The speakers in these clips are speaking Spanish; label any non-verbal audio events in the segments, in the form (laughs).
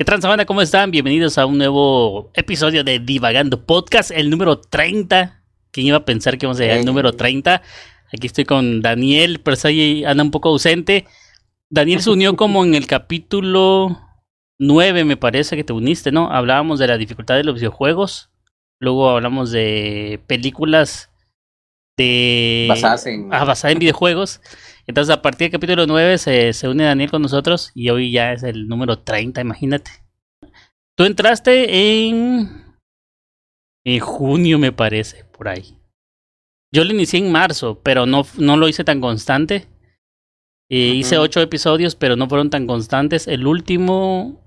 ¿Qué Sabana? ¿Cómo están? Bienvenidos a un nuevo episodio de Divagando Podcast, el número 30. ¿Quién iba a pensar que íbamos a llegar al número 30? Aquí estoy con Daniel, pero ahí anda un poco ausente. Daniel se unió como en el capítulo 9, me parece que te uniste, ¿no? Hablábamos de la dificultad de los videojuegos. Luego hablamos de películas de... Basadas en... Ah, basadas en videojuegos. Entonces, a partir del capítulo 9 se, se une Daniel con nosotros y hoy ya es el número 30, imagínate. Tú entraste en. En junio, me parece, por ahí. Yo lo inicié en marzo, pero no, no lo hice tan constante. Eh, Hice ocho episodios, pero no fueron tan constantes. El último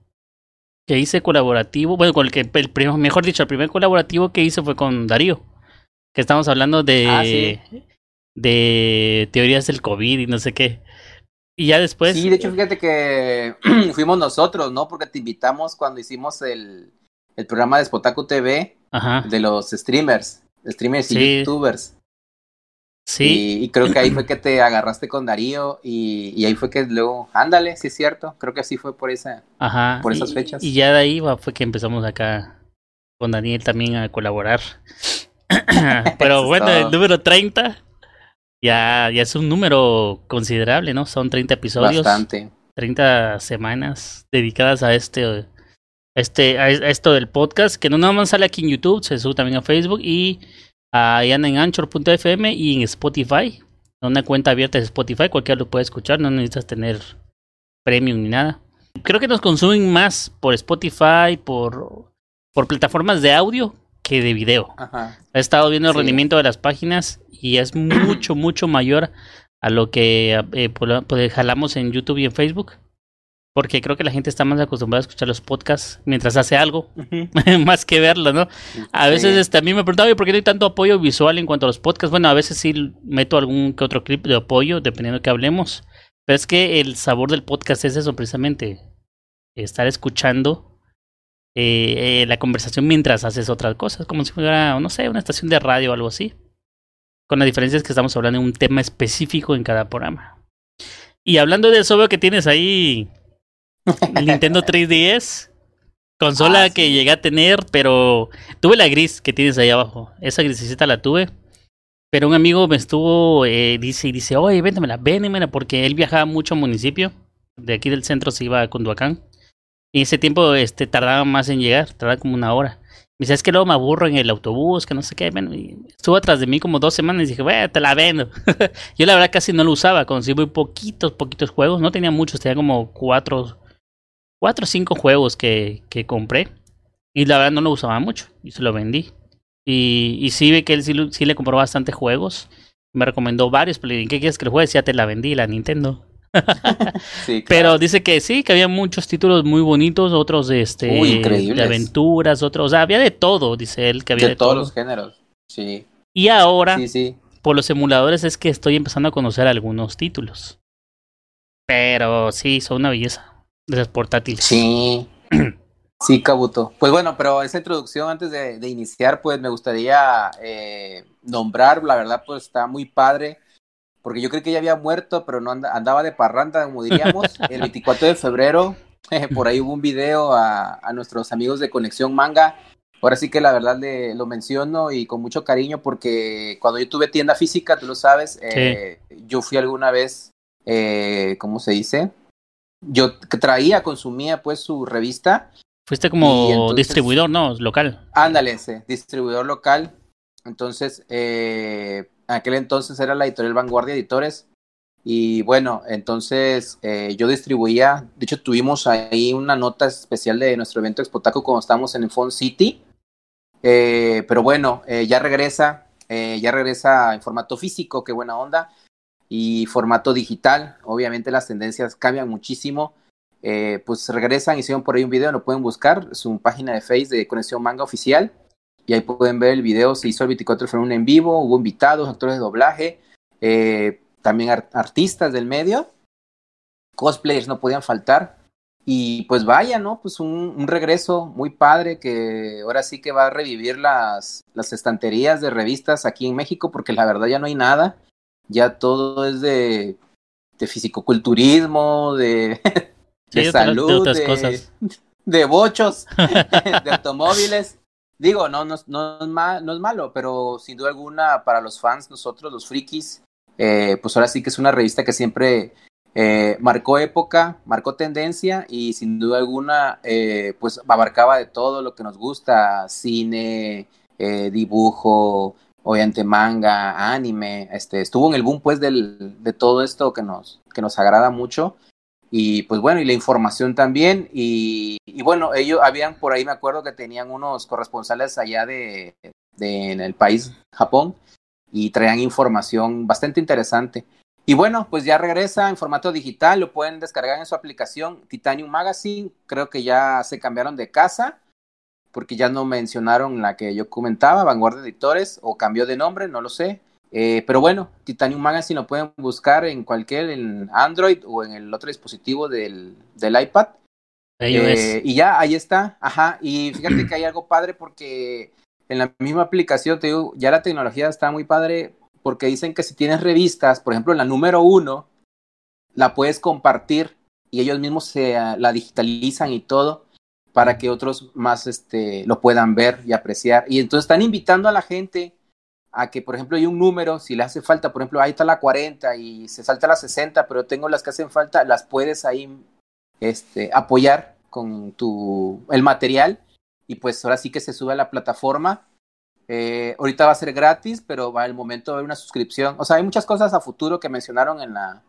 que hice colaborativo, bueno, con el que, el primer, mejor dicho, el primer colaborativo que hice fue con Darío. Que estamos hablando de. Ah, sí de teorías del COVID y no sé qué. Y ya después. Sí, de hecho, fíjate que (clears throat) fuimos nosotros, ¿no? Porque te invitamos cuando hicimos el, el programa de Spotaku TV Ajá. de los streamers, streamers y Sí. youtubers. Sí, Y, y creo que ahí fue que te agarraste con Darío y, y ahí fue que luego, ándale, sí es cierto, creo que así fue por esa. ajá. por esas y- fechas. Y ya de ahí fue que empezamos acá con Daniel también a colaborar. (clears throat) (laughs) Pero bueno, el número 30 ya, ya es un número considerable, ¿no? Son 30 episodios. Bastante. 30 semanas dedicadas a este, este, a esto del podcast, que no nada más sale aquí en YouTube, se sube también a Facebook y ahí anda en Anchor.fm y en Spotify. Una cuenta abierta de Spotify, cualquiera lo puede escuchar, no necesitas tener premium ni nada. Creo que nos consumen más por Spotify, por, por plataformas de audio que de video. Ajá. He estado viendo el Sí. rendimiento de las páginas y es (clears throat) mucho, mucho mayor a lo que eh, por- por- jalamos en YouTube y en Facebook. Porque creo que la gente está más acostumbrada a escuchar los podcasts mientras hace algo, (laughs) más que verlo, ¿no? A veces Sí. este, a mí me preguntaba, "Oye, ¿por qué no hay tanto apoyo visual en cuanto a los podcasts? Bueno, a veces sí meto algún que otro clip de apoyo, dependiendo de que hablemos. Pero es que el sabor del podcast es eso, precisamente. Estar escuchando eh, eh, la conversación mientras haces otras cosas, como si fuera, no sé, una estación de radio o algo así. Con la diferencia es que estamos hablando de un tema específico en cada programa. Y hablando de eso, veo que tienes ahí el Nintendo (laughs) 3DS. Consola Ah, que llegué a tener, pero tuve la gris que tienes ahí abajo. Esa grisecita la tuve. Pero un amigo me estuvo, eh, dice, y dice, oye, véndemela, véndemela, porque él viajaba mucho a municipio. De aquí del centro se iba a Cunduacán. Y ese tiempo este, tardaba más en llegar, tardaba como una hora. Me dice, es que luego me aburro en el autobús, que no sé qué. Bueno, estuvo atrás de mí como dos semanas y dije, bueno, te la vendo. (laughs) Yo la verdad casi no lo usaba, conocí muy poquitos, poquitos juegos. No tenía muchos, tenía como cuatro, cuatro o cinco juegos que, que compré. Y la verdad no lo usaba mucho y se lo vendí. Y, y sí ve que él sí, sí le compró bastantes juegos. Me recomendó varios, pero le ¿qué quieres que el juegue? Ya te la vendí, la Nintendo. Sí, Pero dice que sí, que había muchos títulos muy bonitos, otros de este Uy, de aventuras, otros, o sea, había de todo, dice él que había de, de todos todo. los géneros. Sí, Y ahora, sí, sí. por los emuladores es que estoy empezando a conocer algunos títulos. Pero sí, son una belleza de las portátiles. Sí, (clears throat) sí, Kabuto. Pues bueno, pero esa introducción antes de, de iniciar, pues me gustaría eh, nombrar, la verdad, pues está muy padre, porque yo creí que ya había muerto, pero no anda- andaba de parranda, como diríamos. (laughs) El 24 de febrero, (laughs) por ahí hubo un video a, a nuestros amigos de Conexión Manga. Ahora sí que la verdad le, lo menciono y con mucho cariño porque cuando yo tuve tienda física, tú lo sabes, eh, yo fui alguna vez, eh, ¿cómo se dice? Yo traía, consumía pues su revista. Fuiste como entonces- distribuidor, ¿no? Local. Ándale, ese, distribuidor local. Entonces, eh, aquel entonces era la editorial Vanguardia Editores. Y bueno, entonces eh, yo distribuía, de hecho tuvimos ahí una nota especial de nuestro evento Expotaco cuando estábamos en Font City. Eh, pero bueno, eh, ya regresa, eh, ya regresa en formato físico, qué buena onda. Y formato digital, obviamente las tendencias cambian muchísimo. Eh, pues regresan, hicieron por ahí un video, lo pueden buscar, una página de Face de Conexión Manga Oficial. Y ahí pueden ver el video, se hizo el 24 de febrero en vivo, hubo invitados, actores de doblaje, eh, también ar- artistas del medio, cosplayers no podían faltar. Y pues vaya, ¿no? Pues un, un regreso muy padre que ahora sí que va a revivir las, las estanterías de revistas aquí en México, porque la verdad ya no hay nada. Ya todo es de, de fisicoculturismo, de, Sí, de otras- salud, de otras de, cosas. (laughs) de bochos, (laughs) de automóviles. Digo, no, no, no, es no es malo, pero sin duda alguna para los fans, nosotros, los frikis, eh, pues ahora sí que es una revista que siempre eh, marcó época, marcó tendencia y sin duda alguna, eh, pues abarcaba de todo lo que nos gusta, cine, eh, dibujo, obviamente manga, anime, este, estuvo en el boom pues del, de todo esto que nos, que nos agrada mucho y pues bueno, y la información también y, bueno, ellos habían por ahí, me acuerdo que tenían unos corresponsales allá de, de en el país, Japón, y traían información bastante interesante. Y bueno, pues ya regresa en formato digital, lo pueden descargar en su aplicación Titanium Magazine, creo que ya se cambiaron de casa, porque ya no mencionaron la que yo comentaba, Vanguardia Editores, o cambió de nombre, no lo sé. Eh, pero bueno, Titanium Magazine lo pueden buscar en cualquier, en Android o en el otro dispositivo del, del iPad. Eh, y ya, ahí está, ajá, y fíjate que hay algo padre porque en la misma aplicación, te digo, ya la tecnología está muy padre porque dicen que si tienes revistas, por ejemplo, la número uno, la puedes compartir y ellos mismos se ah, la digitalizan y todo para que otros más este, lo puedan ver y apreciar. Y entonces están invitando a la gente a que, por ejemplo, hay un número, si le hace falta, por ejemplo, ahí está la 40 y se salta la 60, pero tengo las que hacen falta, las puedes ahí este, apoyar con tu, el material y pues ahora sí que se sube a la plataforma eh, ahorita va a ser gratis, pero va el momento de una suscripción. O sea, hay muchas cosas a futuro que mencionaron en, la,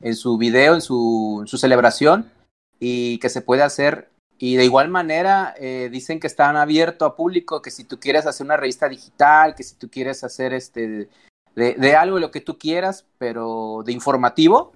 en su video, en su, su celebración, y que se puede hacer. Y de igual manera, eh, dicen que están abiertos a público, que si tú quieres hacer una revista digital, que si tú quieres hacer este de, de algo, lo que tú quieras, pero de informativo,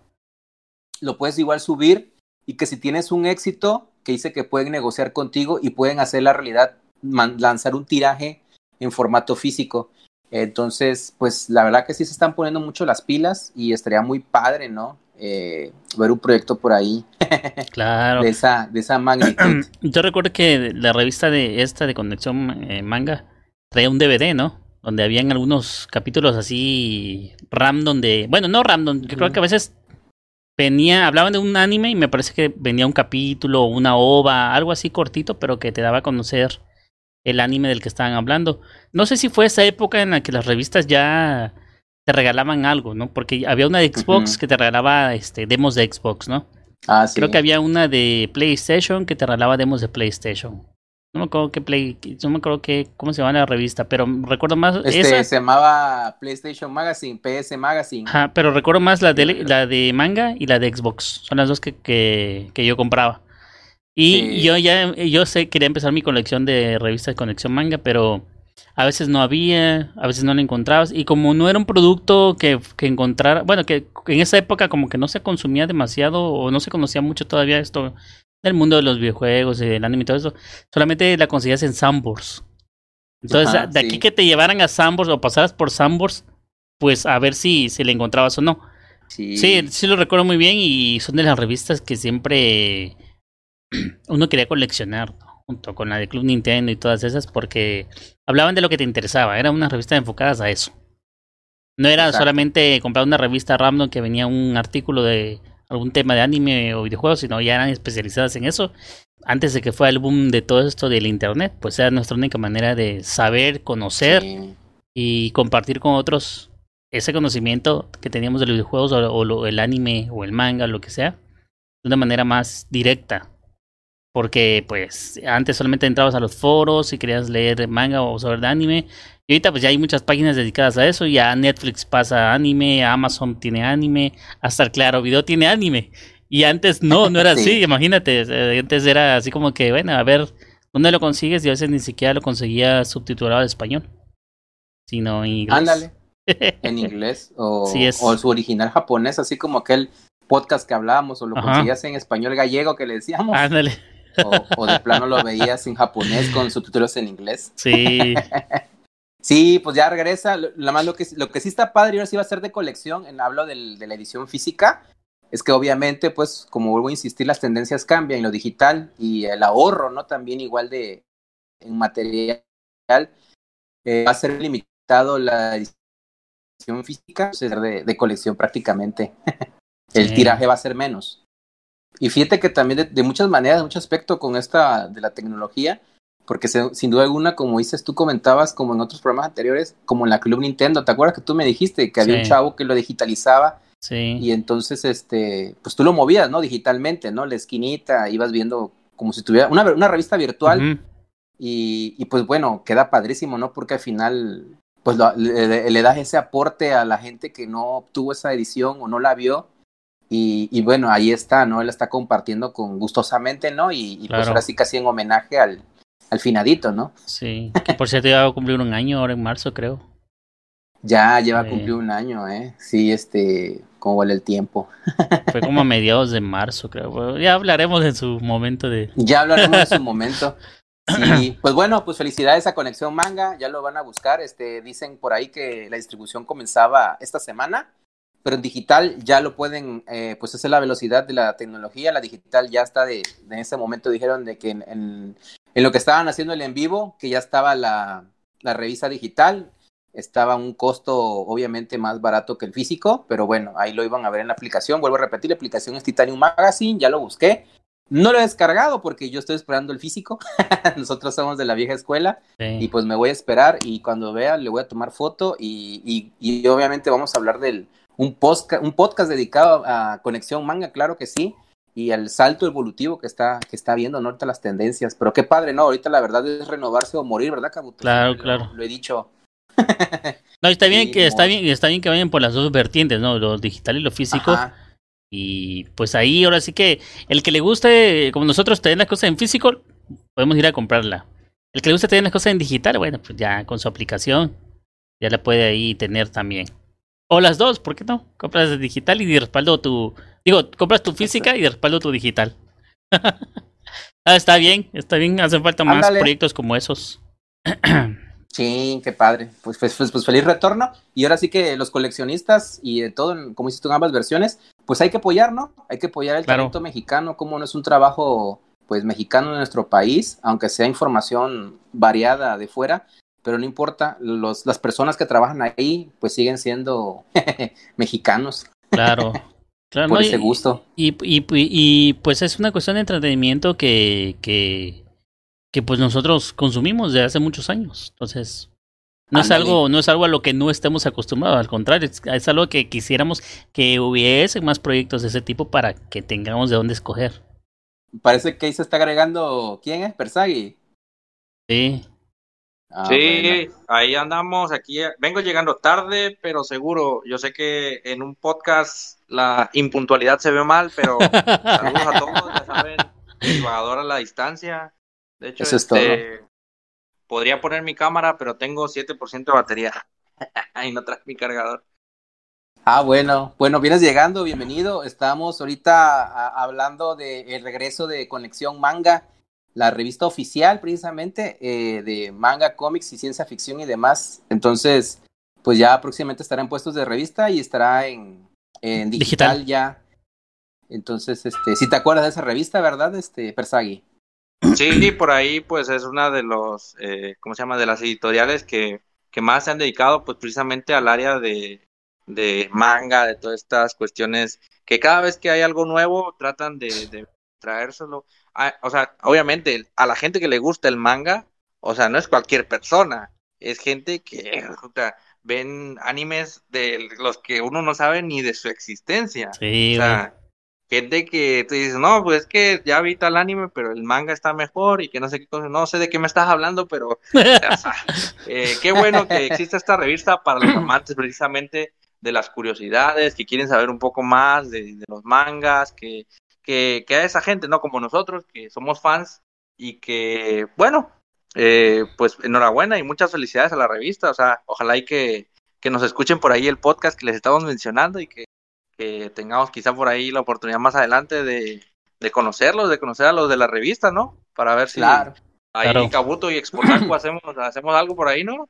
lo puedes igual subir y que si tienes un éxito, que dice que pueden negociar contigo y pueden hacer la realidad, lanzar un tiraje en formato físico. Entonces, pues la verdad que sí se están poniendo mucho las pilas y estaría muy padre, ¿no? Eh, ver un proyecto por ahí. (laughs) Claro. de esa, de esa magnitud. (clears throat) Yo recuerdo que la revista de esta de Conexión eh, Manga traía un DVD, ¿no? Donde habían algunos capítulos así random de. Bueno, no random, yo creo que a veces venía, hablaban de un anime y me parece que venía un capítulo, una ova, algo así cortito, pero que te daba a conocer el anime del que estaban hablando. No sé si fue esa época en la que las revistas ya te regalaban algo, ¿no? Porque había una de Xbox que te regalaba este demos de Xbox, ¿no? Ah, sí. Creo que había una de PlayStation que te regalaba demos de PlayStation. No me acuerdo qué play, no me acuerdo qué, cómo se llama la revista, pero recuerdo más este, esa. se llamaba PlayStation Magazine, PS Magazine. Ajá, pero recuerdo más la de la de manga y la de Xbox. Son las dos que, que, que yo compraba. Y yo ya, yo sé, quería empezar mi colección de revistas de conexión manga, pero a veces no había, a veces no la encontrabas. Y como no era un producto que, que encontrara, bueno, que en esa época como que no se consumía demasiado o no se conocía mucho todavía esto del mundo de los videojuegos, del anime y todo eso, solamente la conseguías en Sambors. Entonces, de aquí que te llevaran a Sambors o pasaras por Sambors, pues a ver si, si le encontrabas o no. Sí. sí, sí lo recuerdo muy bien y son de las revistas que siempre (clears throat) uno quería coleccionar junto con la de Club Nintendo y todas esas porque hablaban de lo que te interesaba, era una revista enfocadas a eso. No era solamente comprar una revista random que venía un artículo de algún tema de anime o videojuegos, sino ya eran especializadas en eso. Antes de que fuera el boom de todo esto del internet, pues era nuestra única manera de saber, conocer y compartir con otros ese conocimiento que teníamos de los videojuegos o, o, el anime o el manga, o lo que sea, de una manera más directa. Porque pues antes solamente entrabas a los foros y querías leer manga o sobre anime. Y ahorita pues ya hay muchas páginas dedicadas a eso. Ya Netflix pasa anime, Amazon tiene anime, hasta el Claro Video tiene anime. Y antes no, no era (laughs) así, imagínate. Antes era así como que, bueno, a ver, ¿dónde lo consigues? Y a veces ni siquiera lo conseguía subtitulado al español. Sino en inglés. Ándale. (laughs) en inglés. O, o su original japonés, así como aquel podcast que hablábamos, o lo conseguías en español gallego que le decíamos. Ándale. O, de plano lo veías en japonés con subtítulos en inglés. Sí. (laughs) sí, pues ya regresa. Lo, más lo que, lo que sí está padre, y ahora sí va a ser de colección, en hablo del, de la edición física, es que obviamente, pues, como vuelvo a insistir, las tendencias cambian en lo digital y el ahorro, ¿no? También igual de en material, eh, va a ser limitado la edición física, va a ser de, de colección prácticamente. (laughs) el tiraje va a ser menos. Y fíjate que también de, muchas maneras, de mucho aspecto con esta de la tecnología, porque sin duda alguna, como dices, tú comentabas, como en otros programas anteriores, como en la Club Nintendo, ¿te acuerdas que tú me dijiste que había un chavo que lo digitalizaba? Sí. Y entonces, este, pues tú lo movías, ¿no? Digitalmente, ¿no? La esquinita, ibas viendo como si tuviera una, una revista virtual. y, y, pues bueno, queda padrísimo, ¿no? Porque al final, pues le, le, das ese aporte a la gente que no obtuvo esa edición o no la vio. Y, y bueno, ahí está, ¿no? Él está compartiendo con gustosamente, ¿no? Y, y pues ahora sí casi en homenaje al, al finadito, ¿no? Sí, que por cierto ya va a cumplir un año ahora en marzo, creo. Ya lleva a cumplir un año, ¿eh? Sí, este, cómo vale el tiempo. Fue como a mediados de marzo, creo. ya hablaremos en su momento de... Ya hablaremos en su momento. (laughs) Sí, pues bueno, pues felicidades a Conexión Manga, ya lo van a buscar. Este, dicen por ahí que la distribución comenzaba esta semana, pero en digital ya lo pueden, eh, pues esa es la velocidad de la tecnología. La digital ya está de, en ese momento dijeron de que en, en lo que estaban haciendo el en vivo, que ya estaba la, la revista digital, estaba un costo obviamente más barato que el físico, pero bueno, ahí lo iban a ver en la aplicación. Vuelvo a repetir, la aplicación es Titanium Magazine, ya lo busqué. No lo he descargado porque yo estoy esperando el físico. (laughs) Nosotros somos de la vieja escuela y pues me voy a esperar y cuando vea le voy a tomar foto y, y, y obviamente vamos a hablar del un, podcast, un podcast dedicado a Conexión Manga, claro que sí y el salto evolutivo que está, que está viendo, ¿no? Ahorita las tendencias. Pero qué padre, ¿no? Ahorita la verdad es renovarse o morir, ¿verdad, Cabuto? Claro, claro. Lo, he dicho. (laughs) no, está bien que, está bien, está bien que vayan por las dos vertientes, ¿no? Lo digital y lo físico. Y pues ahí ahora sí que el que le guste, como nosotros tenemos las cosas en físico, podemos ir a comprarla. El que le guste tener las cosas en digital, bueno, pues ya con su aplicación, ya la puede ahí tener también. O las dos, ¿por qué no? Compras digital y respaldo tu, Digo, compras tu física y de respaldo tu digital. (laughs) ah, está bien, está bien. Hacen falta más proyectos como esos. (clears throat) sí, qué padre. Pues, pues, pues, pues, feliz retorno. Y ahora sí que los coleccionistas y de todo, como dices tú en ambas versiones, pues hay que apoyar, ¿no? Hay que apoyar el talento mexicano, como no es un trabajo pues mexicano en nuestro país, aunque sea información variada de fuera, pero no importa, los, las personas que trabajan ahí pues siguen siendo (laughs) mexicanos. Claro, Claro, por ese gusto. Y, y, y, pues es una cuestión de entretenimiento que, que, que pues nosotros consumimos desde hace muchos años. Entonces, no es algo, no es algo a lo que no estemos acostumbrados, al contrario, es, algo que quisiéramos que hubiese más proyectos de ese tipo para que tengamos de dónde escoger. Parece que ahí se está agregando, ¿quién es? Persagui. Sí. Ah, sí, ahí andamos, aquí vengo llegando tarde, pero seguro, yo sé que en un podcast la impuntualidad se ve mal, pero (laughs) saludos a todos, ya saben, el jugador a la distancia. De hecho, este, podría poner mi cámara, pero tengo 7% de batería. (laughs) Ahí no trae mi cargador. Ah, bueno, bueno, vienes llegando, bienvenido. Estamos ahorita hablando del regreso de Conexión Manga la revista oficial precisamente eh, de manga, cómics y ciencia ficción y demás. Entonces, pues ya próximamente estará en puestos de revista y estará en, en digital, ya. Entonces, este, si te acuerdas de esa revista, ¿verdad, este, Persagui? Sí, por ahí, pues es una de los, eh, ¿cómo se llama? De las editoriales que, que más se han dedicado, pues precisamente al área de, de manga, de todas estas cuestiones, que cada vez que hay algo nuevo tratan de, de traérselo. O sea, obviamente a la gente que le gusta el manga, o sea, no es cualquier persona, es gente que o sea, ven animes de los que uno no sabe ni de su existencia. Sí, o sea, gente que te dice, no, pues es que ya vi tal anime, pero el manga está mejor y que no sé qué cosa, no sé de qué me estás hablando, pero (laughs) eh, qué bueno que exista esta revista para los amantes precisamente de las curiosidades, que quieren saber un poco más de, de los mangas, que que, que a esa gente, ¿no? Como nosotros, que somos fans y que, bueno, eh, pues enhorabuena y muchas felicidades a la revista. O sea, ojalá y que, que nos escuchen por ahí el podcast que les estamos mencionando y que, que tengamos quizá por ahí la oportunidad más adelante de, de conocerlos, de conocer a los de la revista, ¿no? Para ver si claro, ahí Cabuto y Exportaco (clears throat) hacemos, hacemos algo por ahí, ¿no?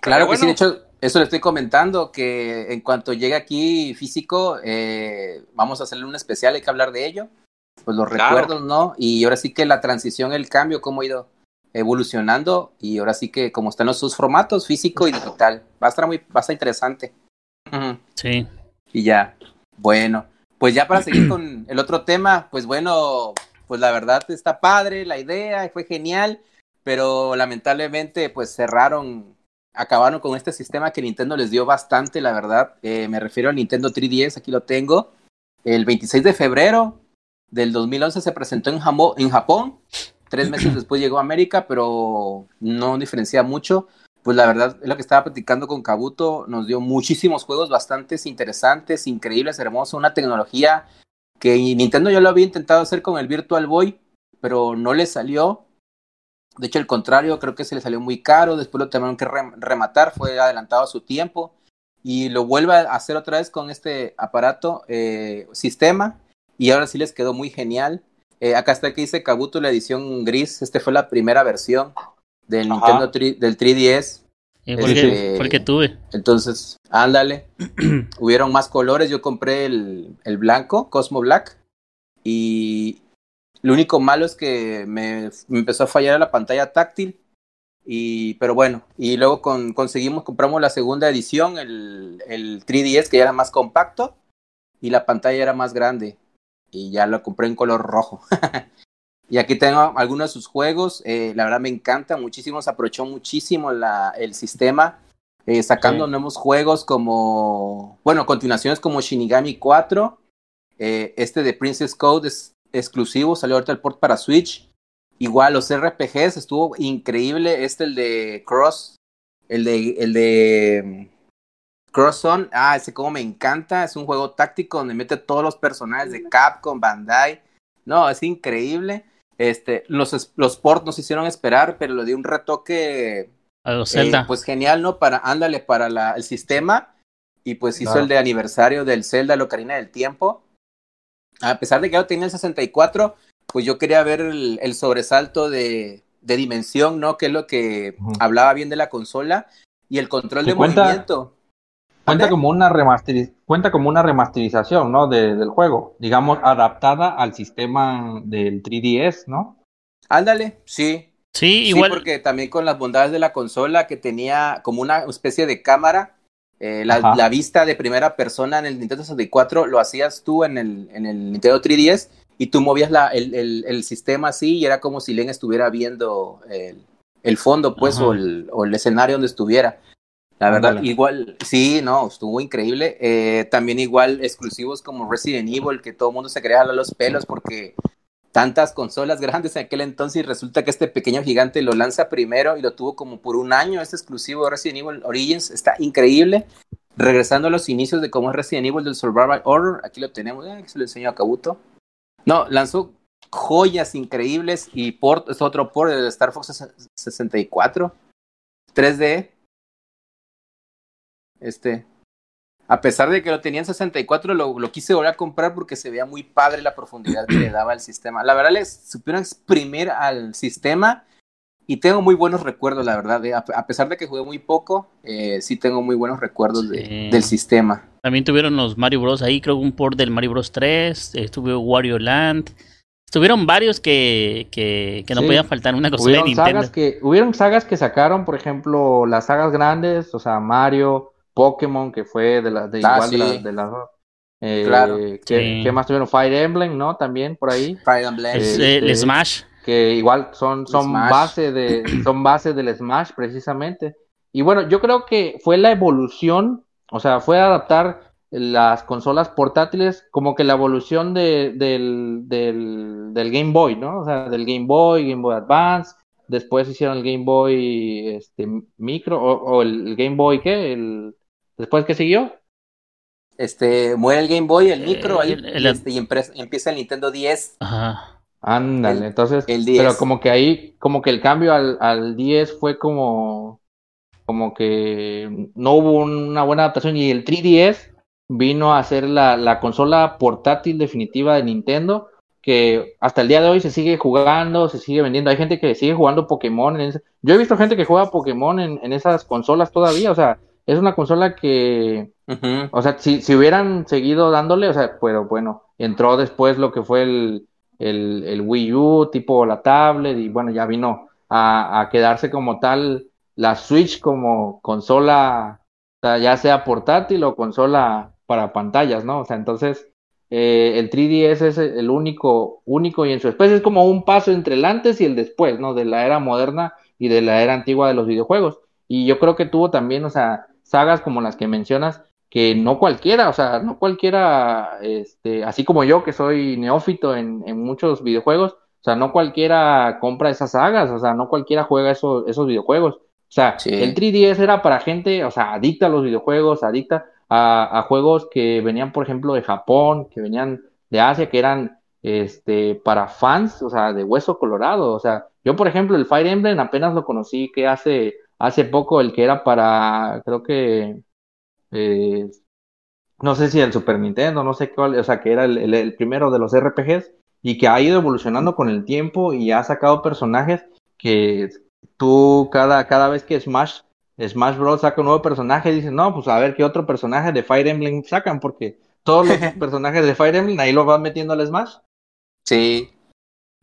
Claro que sí, de hecho, eso le estoy comentando, que en cuanto llegue aquí físico, eh, vamos a hacerle un especial, hay que hablar de ello, pues los recuerdos, ¿no? Y ahora sí que la transición, el cambio, cómo ha ido evolucionando, y ahora sí que como están los sus formatos, físico y digital, va a estar muy, va a estar interesante. Sí. Y ya, bueno, pues ya para seguir (clears throat) con el otro tema, pues bueno, pues la verdad está padre la idea, fue genial, pero lamentablemente pues cerraron, acabaron con este sistema que Nintendo les dio bastante, la verdad. Eh, me refiero al Nintendo 3DS, aquí lo tengo. El 26 de febrero del 2011 se presentó en, en Japón, tres meses (clears throat) después llegó a América, pero no diferencia mucho. Pues la verdad es lo que estaba platicando con Kabuto, nos dio muchísimos juegos bastante interesantes, increíbles, hermosos, una tecnología que Nintendo ya lo había intentado hacer con el Virtual Boy, pero no le salió. De hecho, el contrario, creo que se le salió muy caro, después lo tuvieron que rematar, fue adelantado a su tiempo y lo vuelve a hacer otra vez con este aparato, eh, sistema, y ahora sí les quedó muy genial. Eh, acá está que dice Kabuto, la edición gris, este fue la primera versión del Nintendo del 3DS. porque, porque, tuve. Entonces, ándale. (clears throat) Hubieron más colores. Yo compré el, el, blanco, Cosmo Black. Y lo único malo es que me, me, empezó a fallar la pantalla táctil. Y, pero bueno, y luego con, conseguimos, compramos la segunda edición, el, el 3DS, que ya era más compacto. Y la pantalla era más grande. Y ya lo compré en color rojo. (laughs) Y aquí tengo algunos de sus juegos. Eh, la verdad me encanta muchísimo. Se aprovechó muchísimo la, el sistema. Eh, sacando nuevos juegos como, bueno, continuaciones como Shinigami 4. Eh, este de Princess Code es exclusivo, salió ahorita el port para Switch. Igual los RPGs estuvo increíble. Este, el de Cross, el de, el de mm, Cross On. Ah, ese como me encanta. Es un juego táctico donde mete todos los personajes de Capcom, Bandai. No, es increíble. Este, los, los ports nos hicieron esperar, pero le dio un retoque. A los Zelda. Eh, pues genial, ¿no? Para, ándale, para la, el sistema. Y pues hizo el de aniversario del Zelda, Locarina del Tiempo. A pesar de que yo tenía el 64, pues yo quería ver el, el sobresalto de, de, dimensión, ¿no? Que es lo que hablaba bien de la consola. Y el control de movimiento. Cuenta como una remasteriz cuenta como una remasterización, ¿no? De, del juego, digamos, adaptada al sistema del 3DS, ¿no? Ándale, sí. Sí, igual. Sí, porque también con las bondades de la consola que tenía como una especie de cámara, eh, la, la, vista de primera persona en el Nintendo 64 lo hacías tú en el, en el Nintendo 3DS y tú movías la, el, el, el, sistema así y era como si Len estuviera viendo el, el fondo, pues, o el, o el escenario donde estuviera. La verdad, igual, sí, no, estuvo increíble. Eh, también igual exclusivos como Resident Evil, que todo el mundo se quería jalar los pelos porque tantas consolas grandes en aquel entonces y resulta que este pequeño gigante lo lanza primero y lo tuvo como por un año, este exclusivo de Resident Evil Origins, está increíble. Regresando a los inicios de cómo es Resident Evil del Survival Order, aquí lo tenemos, eh, se lo enseño a Kabuto. No, lanzó joyas increíbles y port, es otro port de Star Fox 64, 3D, este, a pesar de que lo tenía en 64, lo, lo quise volver a comprar porque se veía muy padre la profundidad que le daba al sistema. La verdad, les supieron exprimir al sistema y tengo muy buenos recuerdos, la verdad. a, pesar de que jugué muy poco, eh, sí tengo muy buenos recuerdos del sistema. También tuvieron los Mario Bros. ahí, creo que un port del Mario Bros. 3, estuvo Wario Land. Estuvieron varios que, que, que no podían faltar una cosa de Nintendo. Sagas que, hubieron sagas que sacaron, por ejemplo, las sagas grandes, o sea, Mario, Pokémon, que fue de la de ah, igual de la, eh, claro. ¿qué, más tuvieron? Fire Emblem, ¿no? También por ahí. Fire Emblem. Este, el Smash. Que igual son, son base de, (clears throat) son base del Smash, precisamente. Y bueno, yo creo que fue la evolución, o sea, fue adaptar las consolas portátiles como que la evolución de, del, del, del, Game Boy, ¿no? O sea, del Game Boy, Game Boy Advance, después hicieron el Game Boy este, Micro, o, o el Game Boy, ¿qué? El, ¿Después qué siguió? Este, muere el Game Boy, el micro, ahí, este, y empieza el Nintendo 10. Ajá. Ándale, entonces, pero como que ahí, como que el cambio al, al 10 fue como, como que no hubo una buena adaptación y el 3DS vino a ser la, la consola portátil definitiva de Nintendo, que hasta el día de hoy se sigue jugando, se sigue vendiendo. Hay gente que sigue jugando Pokémon. En Yo he visto gente que juega Pokémon en, en esas consolas todavía, o sea, es una consola que, o sea, si, si hubieran seguido dándole, o sea, pero bueno, entró después lo que fue el, el, el Wii U, tipo la tablet, y bueno, ya vino a, a, quedarse como tal la Switch como consola, o sea, ya sea portátil o consola para pantallas, ¿no? O sea, entonces, eh, el 3DS es el único, único y en su especie es como un paso entre el antes y el después, ¿no? De la era moderna y de la era antigua de los videojuegos. Y yo creo que tuvo también, o sea, sagas como las que mencionas, que no cualquiera, o sea, no cualquiera, este, así como yo que soy neófito en, en muchos videojuegos, o sea, no cualquiera compra esas sagas, o sea, no cualquiera juega esos, esos videojuegos. O sea, el 3DS era para gente, o sea, adicta a los videojuegos, adicta a, a, juegos que venían, por ejemplo, de Japón, que venían de Asia, que eran este, para fans, o sea, de hueso colorado. O sea, yo, por ejemplo, el Fire Emblem apenas lo conocí que hace, hace poco, el que era para, creo que, eh, no sé si el Super Nintendo, no sé cuál, o sea, que era el, el, primero de los RPGs y que ha ido evolucionando con el tiempo y ha sacado personajes que tú cada, cada vez que Smash, Smash Bros. saca un nuevo personaje, dices, no, pues a ver qué otro personaje de Fire Emblem sacan, porque todos los (laughs) personajes de Fire Emblem ahí lo van metiendo al Smash. Sí.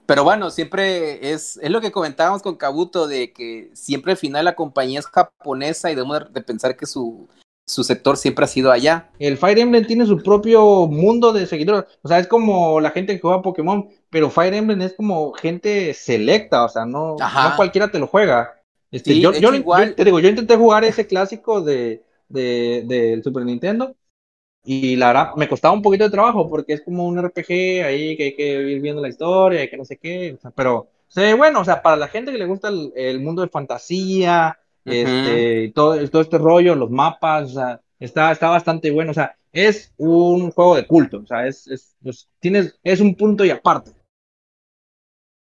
Pero bueno, siempre es, es lo que comentábamos con Kabuto, de que siempre al final la compañía es japonesa y debemos de pensar que su, su sector siempre ha sido allá. El Fire Emblem tiene su propio mundo de seguidores. O sea, es como la gente que juega Pokémon, pero Fire Emblem es como gente selecta, o sea, no, no cualquiera te lo juega. Este, yo, yo, te digo, yo intenté jugar ese clásico de, de, del Super Nintendo y la verdad me costaba un poquito de trabajo porque es como un RPG ahí que hay que ir viendo la historia y que no sé qué, o sea, pero bueno, o sea, para la gente que le gusta el mundo de fantasía, este, todo, todo este rollo, los mapas, o sea, está, está bastante bueno, o sea, es un juego de culto, o sea, es, es, tienes, es un punto y aparte.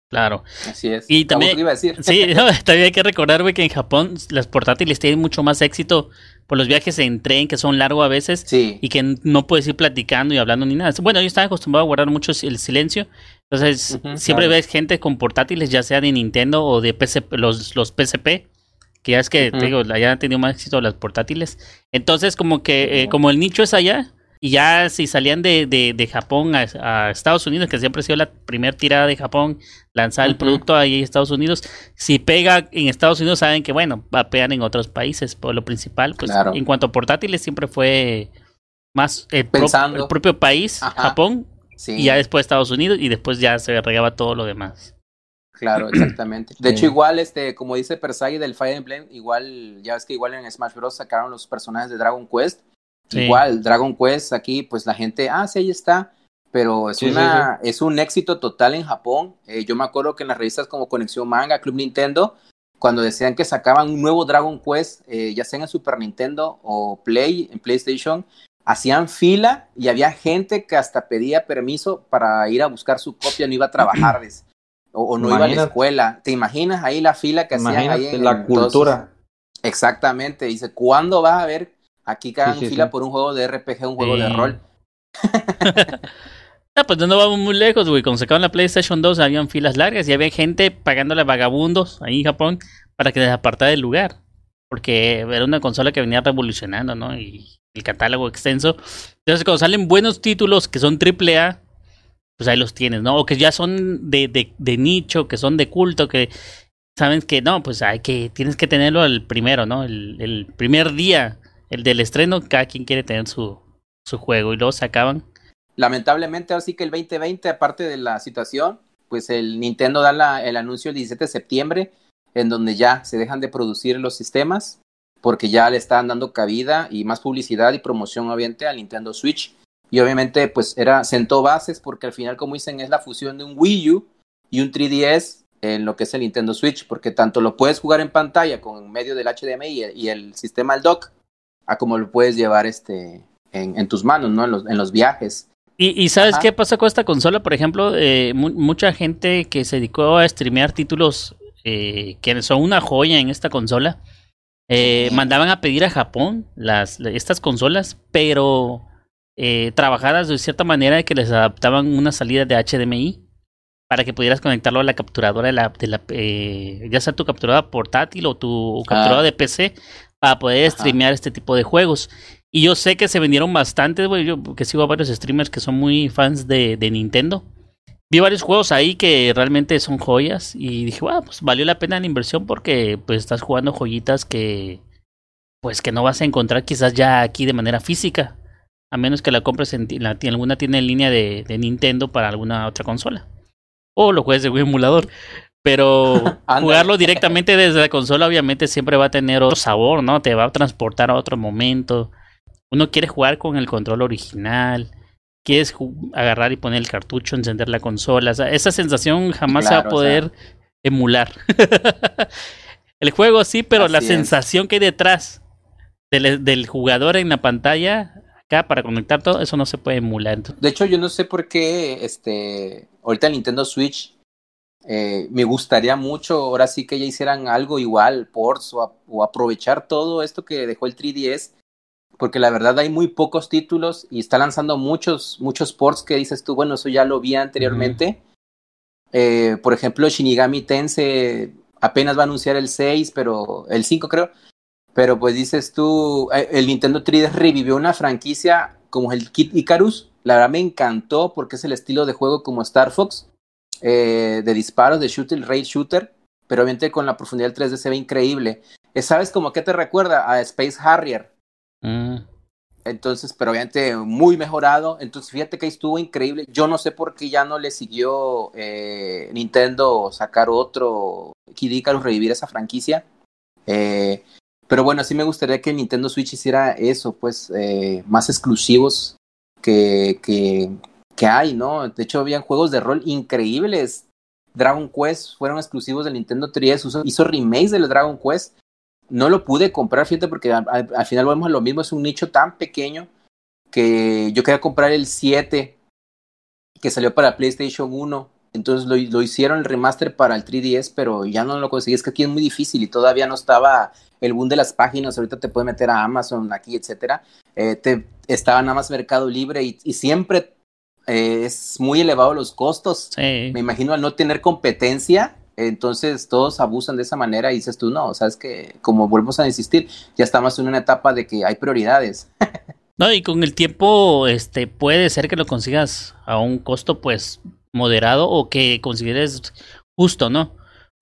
Claro. Así es. Y también, iba a decir? sí, (laughs) también hay que recordar, güey, que en Japón las portátiles tienen mucho más éxito por los viajes en tren, que son largos a veces, sí. y que no puedes ir platicando y hablando ni nada. Bueno, yo estaba acostumbrado a guardar mucho el silencio, entonces siempre ves gente con portátiles, ya sea de Nintendo o de PC, los, los PSP, que ya es que, te digo, allá han tenido más éxito las portátiles. Entonces, como que, eh, como el nicho es allá, y ya si salían de, de, de Japón a, Estados Unidos, que siempre ha sido la primera tirada de Japón, lanzar el producto ahí en Estados Unidos, si pega en Estados Unidos, saben que, bueno, va a pegar en otros países. Por lo principal, pues en cuanto a portátiles, siempre fue más el, el propio país, Japón, y ya después Estados Unidos, y después ya se regaba todo lo demás. Claro, (clears throat) exactamente. De hecho, igual, este, como dice Persai del Fire Emblem, igual, ya ves que igual en Smash Bros. sacaron los personajes de Dragon Quest. Igual, Dragon Quest aquí, pues la gente, ah, sí, ahí está. Pero es, una, es un éxito total en Japón. Eh, yo me acuerdo que en las revistas como Conexión Manga, Club Nintendo, cuando decían que sacaban un nuevo Dragon Quest, eh, ya sea en Super Nintendo o Play, en PlayStation, hacían fila y había gente que hasta pedía permiso para ir a buscar su copia, no iba a trabajar. o, no iba a la escuela. ¿Te imaginas ahí la fila que hacían ahí en la cultura? exactamente. Dice, ¿cuándo vas a ver aquí que hagan fila por un juego de RPG, un juego de rol? (laughs) ah, pues no vamos muy lejos, güey. Cuando sacaron la PlayStation 2 habían filas largas y había gente pagándole a vagabundos ahí en Japón para que les apartara del lugar. Porque era una consola que venía revolucionando, ¿no? Y el catálogo extenso. Entonces, cuando salen buenos títulos que son AAA, pues ahí los tienes, ¿no? O que ya son de, de, de nicho, que son de culto, que saben que no, pues hay que, tienes que tenerlo el primero, ¿no? El, el primer día, el del estreno, cada quien quiere tener su, su juego y luego se acaban. Lamentablemente, así que el 2020, aparte de la situación, pues el Nintendo da el anuncio el 17 de septiembre, en donde ya se dejan de producir los sistemas, porque ya le están dando cabida y más publicidad y promoción obviamente al Nintendo Switch y obviamente pues era sentó bases porque al final como dicen es la fusión de un Wii U y un 3DS en lo que es el Nintendo Switch porque tanto lo puedes jugar en pantalla con medio del HDMI y el, sistema al dock a como lo puedes llevar este en, tus manos no en los, en los viajes. Y, sabes qué pasa con esta consola por ejemplo eh, mucha gente que se dedicó a streamear títulos eh, que son una joya en esta consola eh, mandaban a pedir a Japón las estas consolas pero eh, trabajadas de cierta manera de que les adaptaban una salida de HDMI para que pudieras conectarlo a la capturadora de la, de la eh, ya sea tu capturadora portátil o tu capturadora de PC para poder streamear este tipo de juegos. Y yo sé que se vendieron bastantes, güey, yo que sigo a varios streamers que son muy fans de, de Nintendo. Vi varios juegos ahí que realmente son joyas y dije, bueno, pues valió la pena la inversión porque pues estás jugando joyitas que pues que no vas a encontrar quizás ya aquí de manera física. a menos que la compres en, la, alguna tienda en línea de, de, Nintendo para alguna otra consola. O lo juegues de un emulador. Pero (laughs) jugarlo directamente desde la consola obviamente siempre va a tener otro sabor, ¿no? Te va a transportar a otro momento. Uno quiere jugar con el control original. Quieres agarrar y poner el cartucho, encender la consola. esa sensación jamás se va a poder emular. (laughs) el juego sí, pero la sensación que hay detrás del, del, jugador en la pantalla, acá para conectar todo, eso no se puede emular. De hecho, yo no sé por qué este ahorita el Nintendo Switch eh, me gustaría mucho, ahora sí que ya hicieran algo igual, ports o, o, aprovechar todo esto que dejó el 3DS, porque la verdad hay muy pocos títulos y está lanzando muchos, muchos ports que dices tú, bueno, eso ya lo vi anteriormente. eh, por ejemplo, Shinigami Tensei apenas va a anunciar el 6, pero el 5 creo. Pero pues dices tú, eh, el Nintendo 3DS revivió una franquicia como el Kid Icarus. La verdad me encantó porque es el estilo de juego como Star Fox eh, de disparos, de shooter, raid shooter, pero obviamente con la profundidad del 3D se ve increíble. Eh, ¿Sabes como que te recuerda a Space Harrier? Mm. Entonces, pero obviamente muy mejorado. Entonces, fíjate que estuvo increíble. Yo no sé por qué ya no le siguió eh, Nintendo sacar otro Kid Icarus, revivir esa franquicia. Eh, pero bueno, sí me gustaría que Nintendo Switch hiciera eso, pues, eh, más exclusivos que, que, que hay, ¿no? De hecho, habían juegos de rol increíbles. Dragon Quest fueron exclusivos del Nintendo 3 hizo remakes del Dragon Quest. No lo pude comprar, fíjate, porque al, final vemos lo mismo, es un nicho tan pequeño que yo quería comprar el 7 que salió para PlayStation 1. Entonces lo, lo, hicieron el remaster para el 3DS, pero ya no lo conseguí. Es que aquí es muy difícil y todavía no estaba el boom de las páginas. Ahorita te puedes meter a Amazon, aquí, etcétera. Eh, te, estaba nada más Mercado Libre y siempre eh, es muy elevado los costos. Me imagino al no tener competencia, entonces todos abusan de esa manera y dices tú, no, sabes que como volvemos a insistir, ya estamos en una etapa de que hay prioridades. (laughs) no, y con el tiempo, este, puede ser que lo consigas a un costo pues moderado o que consideres justo, ¿no?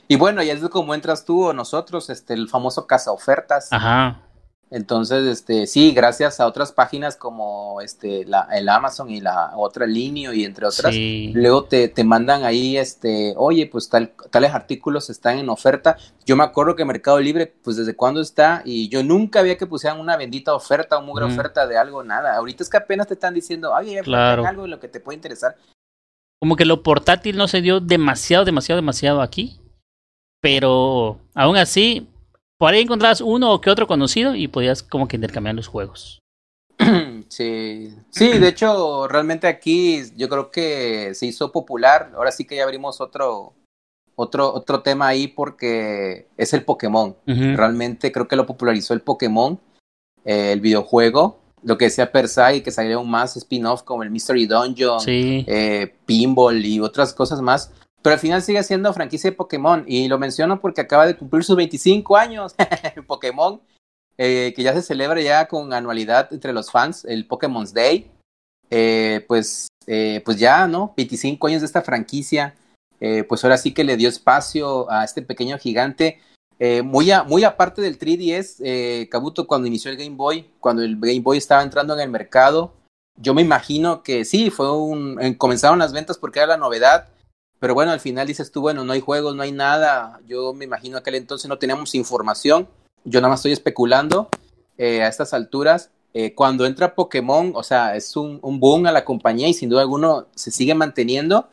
Y bueno, y es como entras tú o nosotros, este, el famoso casa ofertas. Ajá. Entonces, este, sí, gracias a otras páginas como este, la, el Amazon y la otra línea y entre otras, luego te, te mandan ahí, este, oye, pues tal, tales artículos están en oferta. Yo me acuerdo que Mercado Libre, pues desde cuándo está, y yo nunca había que pusieran una bendita oferta o mugre oferta de algo, nada. Ahorita es que apenas te están diciendo, oye, claro. algo en lo que te puede interesar. Como que lo portátil no se dio demasiado, demasiado, demasiado aquí. Pero aún así, por ahí encontrabas uno o que otro conocido y podías como que intercambiar los juegos. (clears throat) Sí, sí, de hecho, realmente aquí yo creo que se hizo popular. Ahora sí que ya abrimos otro, otro, otro tema ahí porque es el Pokémon. Realmente creo que lo popularizó el Pokémon, eh, el videojuego. Lo que decía Persai, que salieron más spin-off como el Mystery Dungeon, eh, Pinball y otras cosas más. Pero al final sigue siendo franquicia de Pokémon. Y lo menciono porque acaba de cumplir sus 25 años (laughs) Pokémon. Eh, que ya se celebra ya con anualidad entre los fans, el Pokémon's Day. Eh, pues, eh, pues ya, ¿no? 25 años de esta franquicia. pues ahora sí que le dio espacio a este pequeño gigante. muy, muy aparte del 3DS, Kabuto, cuando inició el Game Boy, cuando el Game Boy estaba entrando en el mercado, yo me imagino que sí, fue un, comenzaron las ventas porque era la novedad pero bueno, al final dices tú, bueno, no hay juegos, no hay nada. Yo me imagino aquel entonces no teníamos información. Yo nada más estoy especulando eh, a estas alturas. Eh, cuando entra Pokémon, o sea, es un, un, boom a la compañía y sin duda alguna se sigue manteniendo.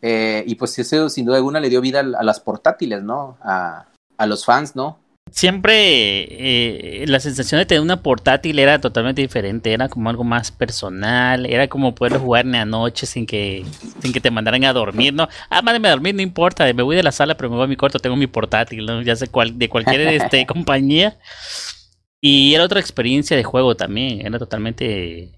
Eh, y pues eso sin duda alguna le dio vida a, las portátiles, ¿no? A, a los fans, ¿no? Siempre eh, la sensación de tener una portátil era totalmente diferente, era como algo más personal, era como poder jugar en la noche sin que, sin que te mandaran a dormir, ¿no? Ah, mándame a dormir, no importa, me voy de la sala, pero me voy a mi cuarto, tengo mi portátil, ¿no? Ya sé cuál, de cualquier este, (laughs) compañía. Y era otra experiencia de juego también, era totalmente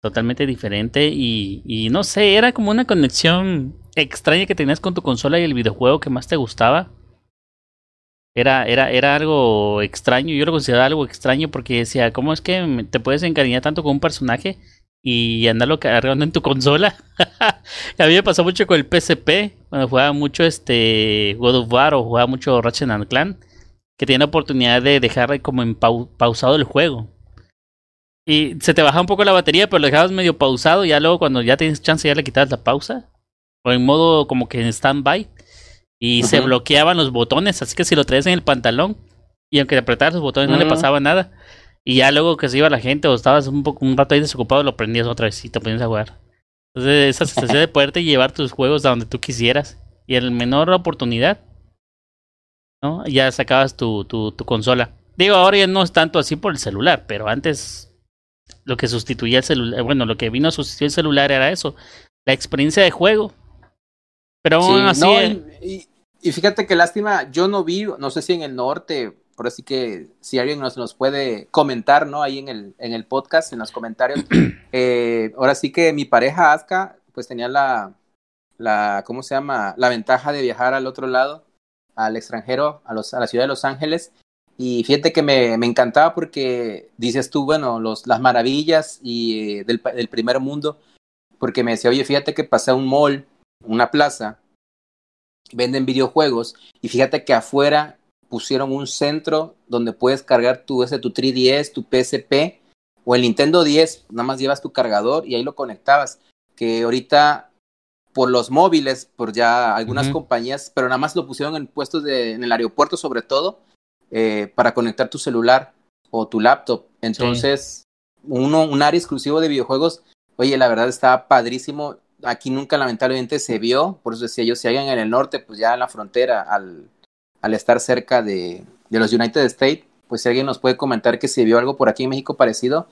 totalmente diferente y, y no sé, era como una conexión extraña que tenías con tu consola y el videojuego que más te gustaba era, era, era algo extraño, yo lo consideraba algo extraño porque decía, ¿cómo es que te puedes encariñar tanto con un personaje y andarlo cargando en tu consola? (laughs) a mí me pasó mucho con el PSP, cuando jugaba mucho este God of War o jugaba mucho Ratchet and Clan, que tenía la oportunidad de dejar como en pausado el juego. Y se te baja un poco la batería, pero lo dejabas medio pausado. Y ya luego, cuando ya tienes chance, ya le quitabas la pausa. O en modo como que en stand-by. Y se bloqueaban los botones. Así que si lo traes en el pantalón y aunque apretaras los botones no le pasaba nada. Y ya luego que se iba la gente o estabas un poco un rato ahí desocupado, lo prendías otra vez y te ponías a jugar. Entonces, esa sensación de (laughs) poderte llevar tus juegos a donde tú quisieras y en menor oportunidad, ¿no? Ya sacabas tu, tu, tu consola. Digo, ahora ya no es tanto así por el celular, pero antes lo que sustituía el celular, bueno, lo que vino a sustituir el celular era eso, la experiencia de juego. Pero aún así. y, y, fíjate que lástima, yo no vi, no sé si en el norte por así que si alguien nos, nos puede comentar, ¿no? Ahí en el, en el podcast, en los comentarios. (clears throat) Eh, ahora sí que mi pareja Aska, pues tenía la, la, ¿cómo se llama? La ventaja de viajar al otro lado, al extranjero, a, los, a la ciudad de Los Ángeles. Y fíjate que me, me encantaba porque dices tú, bueno, los, las maravillas y, eh, del, del primer mundo, porque me decía, oye, fíjate que pasé a un mall, una plaza, venden videojuegos y fíjate que afuera pusieron un centro donde puedes cargar tu, ese, tu 3DS, tu PSP o el Nintendo 10, nada más llevas tu cargador y ahí lo conectabas. Que ahorita por los móviles, por ya algunas compañías, pero nada más lo pusieron en puestos de, en el aeropuerto sobre todo, eh, para conectar tu celular o tu laptop. Entonces, uno, un área exclusivo de videojuegos, oye, la verdad está padrísimo. Aquí nunca lamentablemente se vio, por eso decía yo, si alguien en el norte, pues ya en la frontera, al, al estar cerca de, de los United States, pues si alguien nos puede comentar que se vio algo por aquí en México parecido,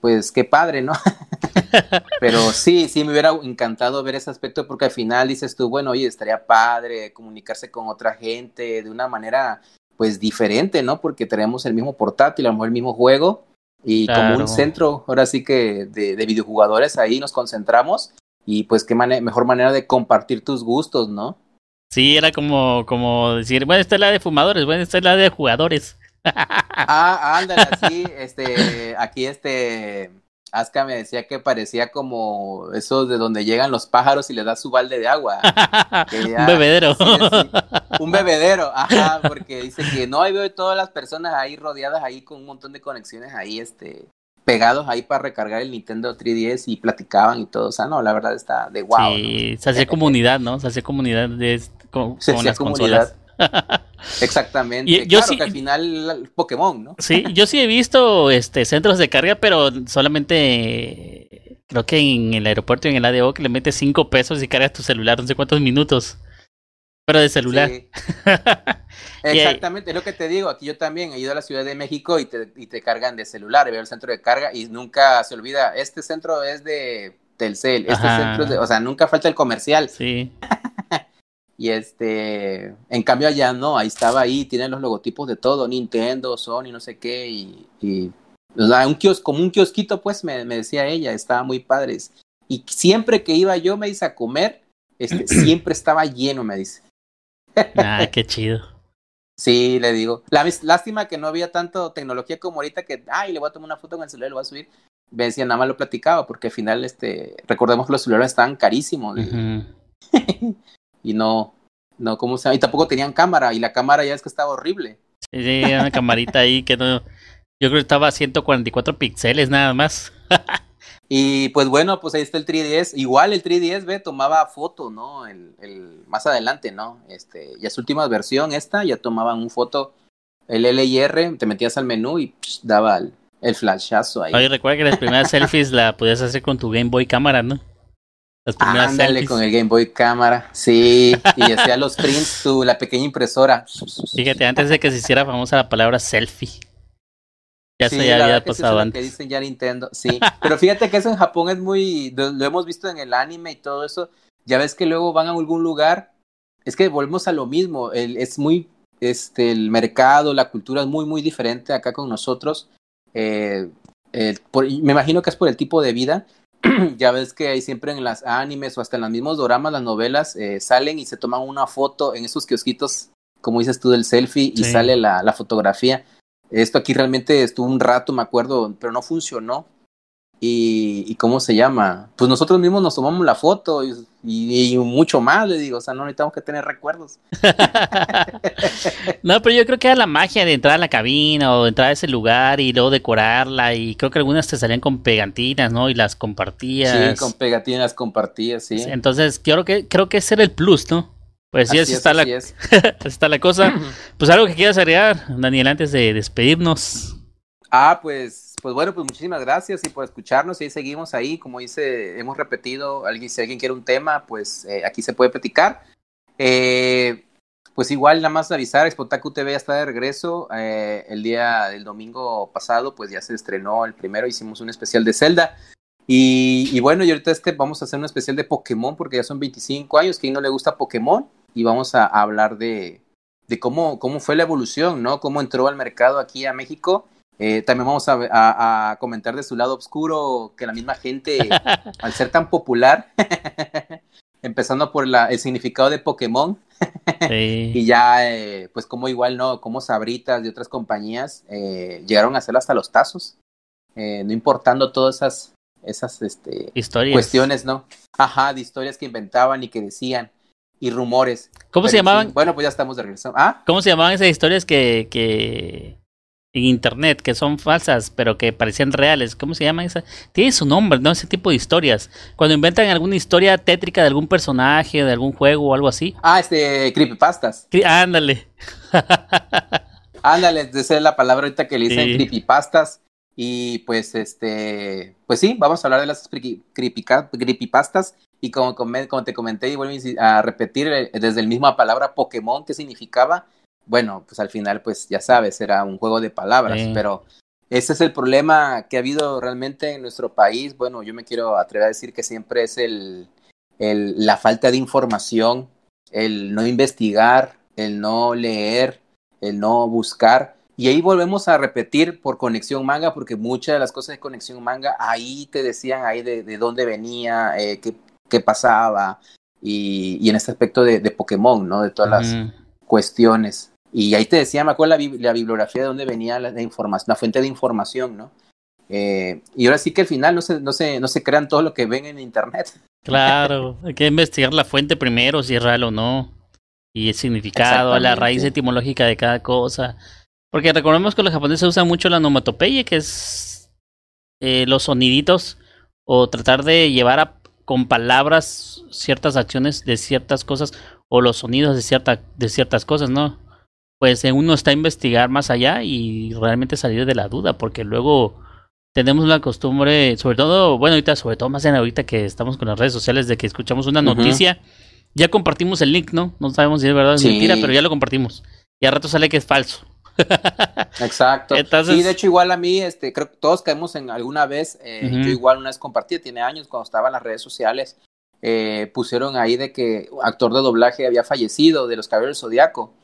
pues qué padre, ¿no? (laughs) Pero sí, sí me hubiera encantado ver ese aspecto porque al final dices tú, bueno, oye, estaría padre comunicarse con otra gente de una manera pues diferente, ¿no? Porque tenemos el mismo portátil, a lo mejor el mismo juego y como un centro, ahora sí que de, de videojugadores ahí nos concentramos y pues qué mejor manera de compartir tus gustos, ¿no? Sí, era como, como decir, bueno, esta es la de fumadores, bueno, esta es la de jugadores. (laughs) ah, ándale, así, este, aquí este, Aska me decía que parecía como eso de donde llegan los pájaros y le das su balde de agua. (laughs) un bebedero. un (laughs) bebedero, ajá, porque dice que no, ahí veo todas las personas ahí rodeadas ahí con un montón de conexiones ahí, este, pegados ahí para recargar el Nintendo 3DS y platicaban y todo. O sea, no, la verdad está de wow. Sí, se hacía comunidad, ¿no? Se hacía comunidad de, con, las consolas. (laughs) Exactamente. Y, yo sí, que al final Pokémon, ¿no? Sí, yo sí he visto este centros de carga, pero solamente creo que en el aeropuerto y en el ADO que le metes cinco pesos y cargas tu celular no sé cuántos minutos. Pero de celular. (laughs) Exactamente, es lo que te digo. Aquí yo también he ido a la Ciudad de México y te, y te cargan de celular. Veo el centro de carga y nunca se olvida. Este centro es de Telcel. Este centro es de, o sea, nunca falta el comercial. Sí. (laughs) y este, en cambio allá no, ahí estaba ahí, tienen los logotipos de todo, Nintendo, Sony, no sé qué, y, y un kiosco, como un kiosquito, pues me, me decía ella, estaba muy padres. Y siempre que iba yo, me dice a comer, este, (clears throat) siempre estaba lleno, me dice. Ah, qué chido. Sí, le digo. La, lástima que no había tanto tecnología como ahorita que, ay, le voy a tomar una foto con el celular, lo voy a subir. Me decía, nada más lo platicaba, porque al final, este, recordemos que los celulares estaban carísimos. (laughs) y no, no, ¿cómo se llama? Y tampoco tenían cámara, y la cámara ya es que estaba horrible. Sí, una camarita ahí que no, yo creo que estaba a 144 píxeles nada más. (laughs) Y pues bueno, pues ahí está el 3DS. Igual el 3DS, ve, tomaba foto, ¿no? El, el, más adelante, ¿no? Este, ya su última versión, esta, ya tomaban un foto, el LIR, te metías al menú y daba el, el, flashazo ahí. Oye, recuerda que las primeras (laughs) selfies la podías hacer con tu Game Boy cámara, ¿no? Las primeras Ándale con el Game Boy cámara, sí, y hacía los prints, tu, la pequeña impresora. Fíjate, antes de que se hiciera famosa la palabra selfie. Ya se había pasado antes. que dicen ya Nintendo, sí. Pero fíjate que eso en Japón es muy. Lo hemos visto en el anime y todo eso. Ya ves que luego van a algún lugar. Es que volvemos a lo mismo. El, es muy. Este, el mercado, la cultura es muy, muy diferente acá con nosotros. Eh, me imagino que es por el tipo de vida. (clears throat) ya ves que hay siempre en las animes o hasta en los mismos doramas, las novelas, eh, salen y se toman una foto en esos kiosquitos, como dices tú, del selfie y sale la, la fotografía esto aquí realmente estuvo un rato, me acuerdo, pero no funcionó. y, ¿cómo se llama? Pues nosotros mismos nos tomamos la foto y, mucho más, le digo, o sea, no necesitamos que tener recuerdos. (laughs) no, pero yo creo que era la magia de entrar a la cabina o entrar a ese lugar y luego decorarla y creo que algunas te salían con pegantinas, ¿no? Y las compartías. Sí, con pegatinas compartías, sí. Entonces, creo que, creo que ese era el plus, ¿no? Pues sí, así, está, la, (laughs) está la cosa. (laughs) Pues algo que quieras agregar, Daniel, antes de despedirnos. Ah, pues, pues bueno, pues muchísimas gracias y por escucharnos y ahí seguimos ahí, como dice, hemos repetido, alguien, si alguien quiere un tema, pues eh, aquí se puede platicar. Eh, pues igual nada más avisar, Spotaku TV ya está de regreso, eh, el día del domingo pasado pues ya se estrenó el primero, hicimos un especial de Zelda, y, bueno, y ahorita este vamos a hacer un especial de Pokémon porque ya son 25 años, que a no le gusta Pokémon y vamos a, hablar de, de, cómo, cómo fue la evolución, ¿no? Cómo entró al mercado aquí a México. Eh, también vamos a, a, comentar de su lado oscuro que la misma gente, (laughs) al ser tan popular, (laughs) empezando por la, el significado de Pokémon, y ya, eh, pues como igual, ¿no? Como Sabritas y otras compañías eh, llegaron a hacer hasta los tazos, no importando todas esas esas este, cuestiones, ¿no? Ajá, de historias que inventaban y que decían y rumores. ¿Cómo se llamaban? bueno, pues ya estamos de regreso. ¿Ah? ¿Cómo se llamaban esas historias que, que en internet que son falsas, pero que parecían reales? ¿Cómo se llama esa? Tiene su nombre, ¿no? Ese tipo de historias. Cuando inventan alguna historia tétrica de algún personaje, de algún juego o algo así. Ah, este, creepypastas. ándale. (laughs) ándale, esa es la palabra ahorita que le dicen creepypastas. Y pues, este, pues sí, vamos a hablar de las creepypastas. Y como, como te comenté y vuelvo a repetir eh, desde el misma palabra Pokémon, ¿qué significaba? Bueno, pues al final, pues ya sabes, era un juego de palabras, pero ese es el problema que ha habido realmente en nuestro país. Bueno, yo me quiero atrever a decir que siempre es el, el, la falta de información, el no investigar, el no leer, el no buscar. Y ahí volvemos a repetir por Conexión Manga, porque muchas de las cosas de Conexión Manga, ahí te decían ahí de, de dónde venía, eh, qué, qué, pasaba, y, y, en este aspecto de, de Pokémon, ¿no? De todas las cuestiones. Y ahí te decía, me acuerdo la, la bibliografía de dónde venía la, información, la fuente de información, ¿no? Eh, y ahora sí que al final no se, no, se, no se crean todo lo que ven en internet. Claro, (laughs) hay que investigar la fuente primero, si es real o no. Y el significado, la raíz etimológica de cada cosa. Porque recordemos que los japoneses usan mucho la onomatopeya, que es eh, los soniditos, o tratar de llevar a, con palabras ciertas acciones de ciertas cosas, o los sonidos de, cierta, de ciertas cosas, ¿no? Pues uno está a investigar más allá y realmente salir de la duda, porque luego tenemos la costumbre, sobre todo, bueno, ahorita, sobre todo más en ahorita que estamos con las redes sociales, de que escuchamos una noticia, ya compartimos el link, ¿no? No sabemos si es verdad o es mentira, pero ya lo compartimos. Y al rato sale que es falso. (laughs) Exacto. Sí, de hecho, igual a mí, este, creo que todos caemos en alguna vez, eh, yo igual una vez compartí, tiene años, cuando estaba en las redes sociales, eh, pusieron ahí de que actor de doblaje había fallecido de los caballeros del Zodíaco.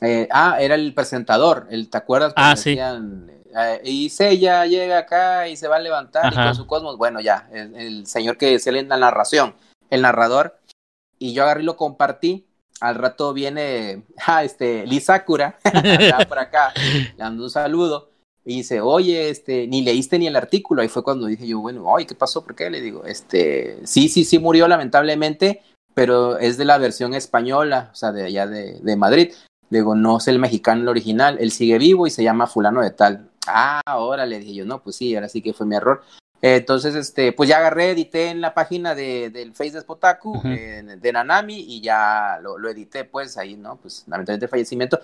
Eh, ah, era el presentador, el, ¿te acuerdas? Ah, sí. y Sella llega acá y se va a levantar y con su cosmos, bueno, ya, el, señor que se en la narración, el narrador, y yo agarré y lo compartí al rato viene (laughs) ah, este, (laughs) por acá, le dando un saludo, y dice, oye, este, ni leíste ni el artículo, ahí fue cuando dije yo, bueno, oye, ¿qué pasó? ¿Por qué? Le digo, este, sí, sí, sí murió lamentablemente, pero es de la versión española, o sea, de allá de, de Madrid. Le digo, no es el mexicano el original, él sigue vivo y se llama fulano de tal. Ah, ahora le dije yo, no, pues sí, ahora sí que fue mi error entonces, este, pues ya agarré, edité en la página de, del Face de Spotaku, de Nanami, y ya lo, lo, edité, pues ahí, ¿no? Pues lamentablemente fallecimiento.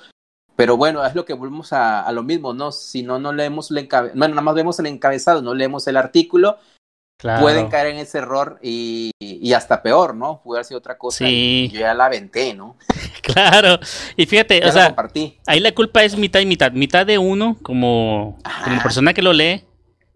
Pero bueno, es lo que volvemos a, a lo mismo, ¿no? Si no, no leemos el encabezado, bueno, nada más vemos el encabezado, no leemos el artículo, pueden caer en ese error y, y, hasta peor, ¿no? Puede haber sido otra cosa sí. y yo ya la aventé, ¿no? (laughs) claro, y fíjate, o sea, ahí la culpa es mitad y mitad, mitad de uno como, como persona que lo lee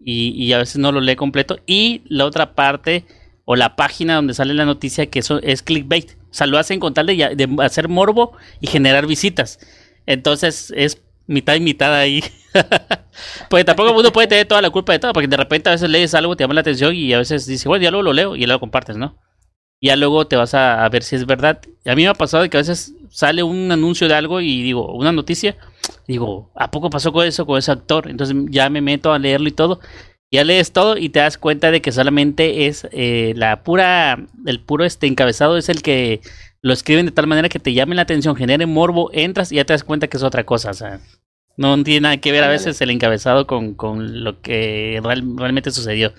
y, a veces no lo lee completo. Y la otra parte o la página donde sale la noticia que eso es clickbait. O sea, lo hacen con tal de, de hacer morbo y generar visitas. Entonces es mitad y mitad ahí. (laughs) pues tampoco uno puede tener toda la culpa de todo, porque de repente a veces lees algo, te llama la atención y a veces dices, bueno, ya luego lo leo y ya lo compartes, ¿no? Y ya luego te vas a, a, ver si es verdad. A mí me ha pasado que a veces sale un anuncio de algo y digo, una noticia, digo, ¿a poco pasó con eso, con ese actor? Entonces ya me meto a leerlo y todo. Ya lees todo y te das cuenta de que solamente es eh, la pura, el puro este encabezado es el que lo escriben de tal manera que te llame la atención, genere morbo, entras y ya te das cuenta que es otra cosa. O sea, no tiene nada que ver a veces el encabezado con, con lo que realmente sucedió.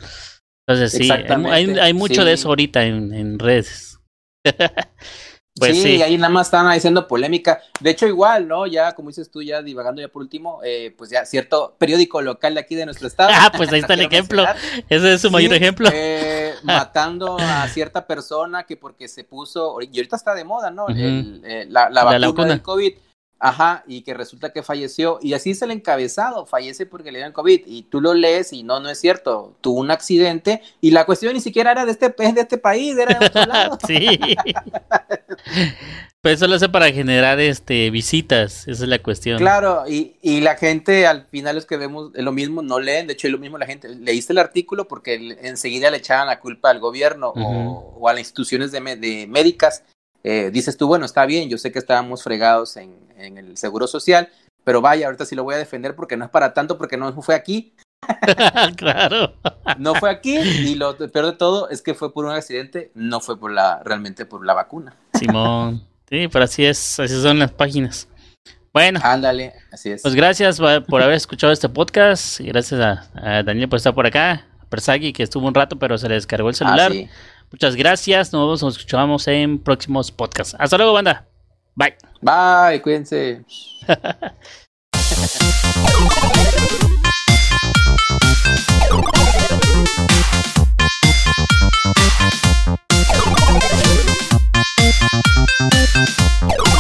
Entonces sí, hay, hay, mucho de eso ahorita en, en redes. (laughs) Pues sí, ahí nada más están haciendo polémica. De hecho, igual, ¿no? Ya, como dices tú, ya divagando ya por último, eh, pues ya cierto periódico local de aquí de nuestro estado. Ah, pues ahí está el (laughs) ejemplo. Ese es su mayor ejemplo. Eh, (laughs) matando a cierta persona que porque se puso, y ahorita está de moda, ¿no? Eh, la, la, vacuna del COVID Ajá, y que resulta que falleció. Y así es el encabezado, fallece porque le dieron COVID. Y tú lo lees y no, no es cierto. Tuvo un accidente y la cuestión ni siquiera era de este, de este país, era de otro (laughs) lado. sí. Pues eso lo hace para generar este visitas, esa es la cuestión. Claro, y, y la gente al final es que vemos lo mismo, no leen, de hecho es lo mismo la gente, leíste el artículo porque enseguida le echaban la culpa al gobierno o, a las instituciones de, de médicas eh, dices tú, bueno, está bien, yo sé que estábamos fregados en, el seguro social, pero vaya, ahorita sí lo voy a defender porque no es para tanto, porque no fue aquí. (laughs) claro. no fue aquí y lo peor de todo es que fue por un accidente, no fue por la realmente por la vacuna. Simón. Sí, pero así es, así son las páginas. Bueno. Ándale, así es. Pues gracias por haber escuchado este podcast. Gracias a, Daniel por estar por acá. A Persagui que estuvo un rato pero se le descargó el celular. Ah, Muchas gracias. Nos vemos, nos escuchamos en próximos podcasts. Hasta luego, banda. Bye. Bye, cuídense. (laughs) (laughs)